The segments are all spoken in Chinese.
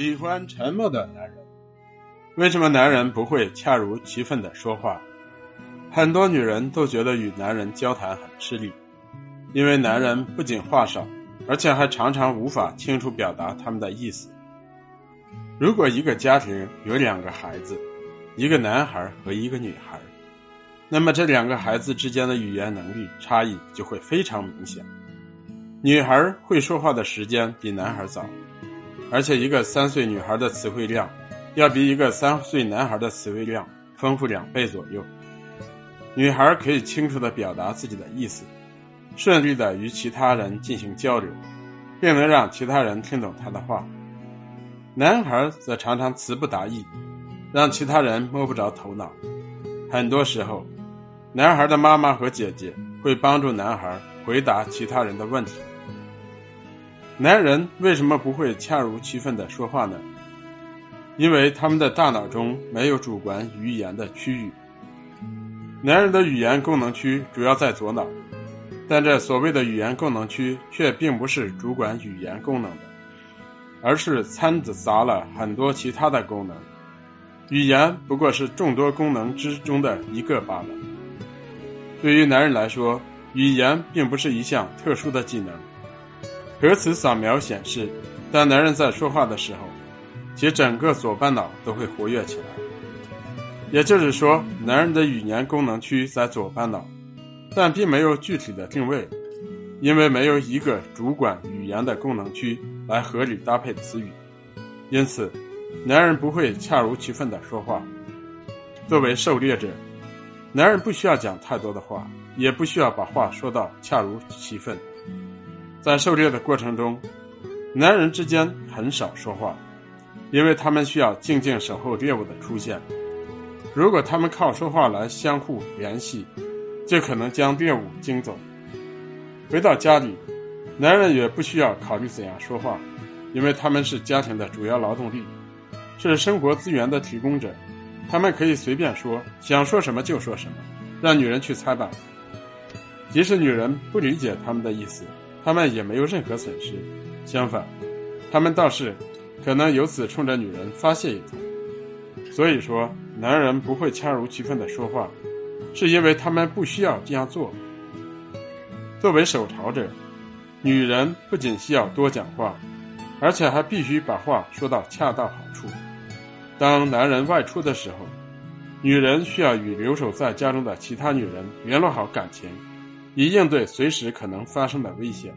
喜欢沉默的男人。为什么男人不会恰如其分的说话？很多女人都觉得与男人交谈很吃力，因为男人不仅话少，而且还常常无法清楚表达他们的意思。如果一个家庭有两个孩子，一个男孩和一个女孩，那么这两个孩子之间的语言能力差异就会非常明显。女孩会说话的时间比男孩早。而且，一个三岁女孩的词汇量，要比一个三岁男孩的词汇量丰富两倍左右。女孩可以清楚地表达自己的意思，顺利地与其他人进行交流，并能让其他人听懂她的话。男孩则常常词不达意，让其他人摸不着头脑。很多时候，男孩的妈妈和姐姐会帮助男孩回答其他人的问题。男人为什么不会恰如其分的说话呢？因为他们的大脑中没有主管语言的区域。男人的语言功能区主要在左脑，但这所谓的语言功能区却并不是主管语言功能的，而是掺杂了很多其他的功能。语言不过是众多功能之中的一个罢了。对于男人来说，语言并不是一项特殊的技能。核磁扫描显示，当男人在说话的时候，其整个左半脑都会活跃起来。也就是说，男人的语言功能区在左半脑，但并没有具体的定位，因为没有一个主管语言的功能区来合理搭配词语，因此，男人不会恰如其分的说话。作为狩猎者，男人不需要讲太多的话，也不需要把话说到恰如其分。在狩猎的过程中，男人之间很少说话，因为他们需要静静守候猎物的出现。如果他们靠说话来相互联系，就可能将猎物惊走。回到家里，男人也不需要考虑怎样说话，因为他们是家庭的主要劳动力，是生活资源的提供者，他们可以随便说，想说什么就说什么，让女人去猜吧。即使女人不理解他们的意思。他们也没有任何损失，相反，他们倒是可能由此冲着女人发泄一通。所以说，男人不会恰如其分的说话，是因为他们不需要这样做。作为守巢者，女人不仅需要多讲话，而且还必须把话说到恰到好处。当男人外出的时候，女人需要与留守在家中的其他女人联络好感情。以应对随时可能发生的危险，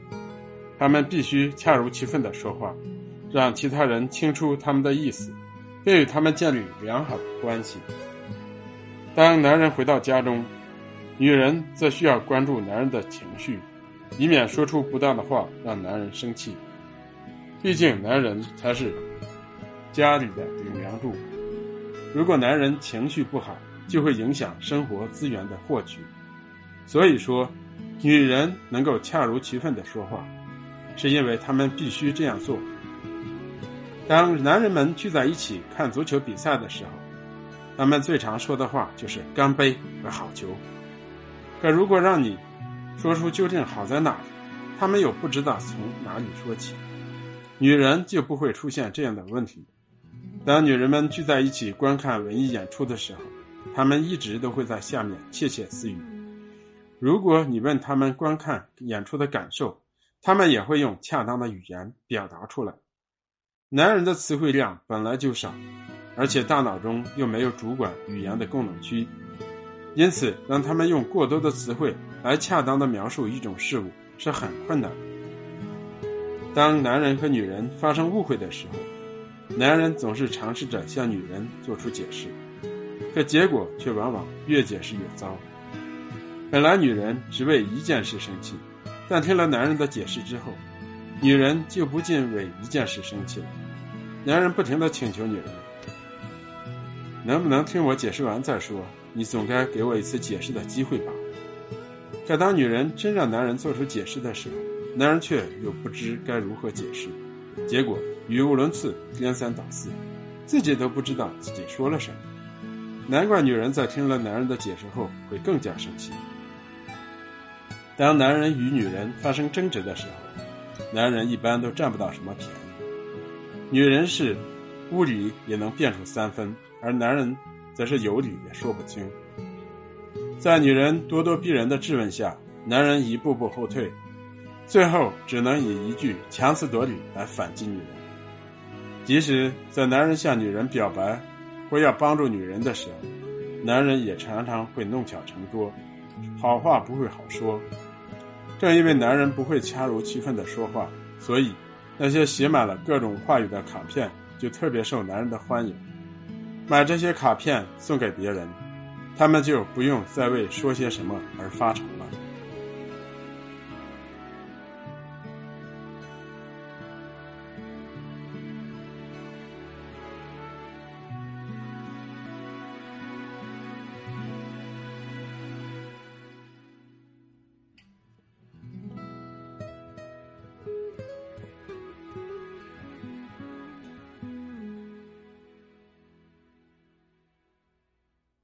他们必须恰如其分地说话，让其他人听出他们的意思，并与他们建立良好的关系。当男人回到家中，女人则需要关注男人的情绪，以免说出不当的话让男人生气。毕竟，男人才是家里的顶梁柱。如果男人情绪不好，就会影响生活资源的获取。所以说。女人能够恰如其分的说话，是因为她们必须这样做。当男人们聚在一起看足球比赛的时候，他们最常说的话就是“干杯”和“好球”。可如果让你说出究竟好在哪里，他们又不知道从哪里说起。女人就不会出现这样的问题。当女人们聚在一起观看文艺演出的时候，她们一直都会在下面窃窃私语。如果你问他们观看演出的感受，他们也会用恰当的语言表达出来。男人的词汇量本来就少，而且大脑中又没有主管语言的功能区，因此让他们用过多的词汇来恰当的描述一种事物是很困难。当男人和女人发生误会的时候，男人总是尝试着向女人做出解释，可结果却往往越解释越糟。本来女人只为一件事生气，但听了男人的解释之后，女人就不禁为一件事生气了。男人不停的请求女人：“能不能听我解释完再说？你总该给我一次解释的机会吧？”可当女人真让男人做出解释的时候，男人却又不知该如何解释，结果语无伦次、颠三倒四，自己都不知道自己说了什么。难怪女人在听了男人的解释后会更加生气。当男人与女人发生争执的时候，男人一般都占不到什么便宜。女人是无理也能辩出三分，而男人则是有理也说不清。在女人咄咄逼人的质问下，男人一步步后退，最后只能以一句强词夺理来反击女人。即使在男人向女人表白或要帮助女人的时候，男人也常常会弄巧成拙，好话不会好说。正因为男人不会恰如其分的说话，所以那些写满了各种话语的卡片就特别受男人的欢迎。买这些卡片送给别人，他们就不用再为说些什么而发愁了。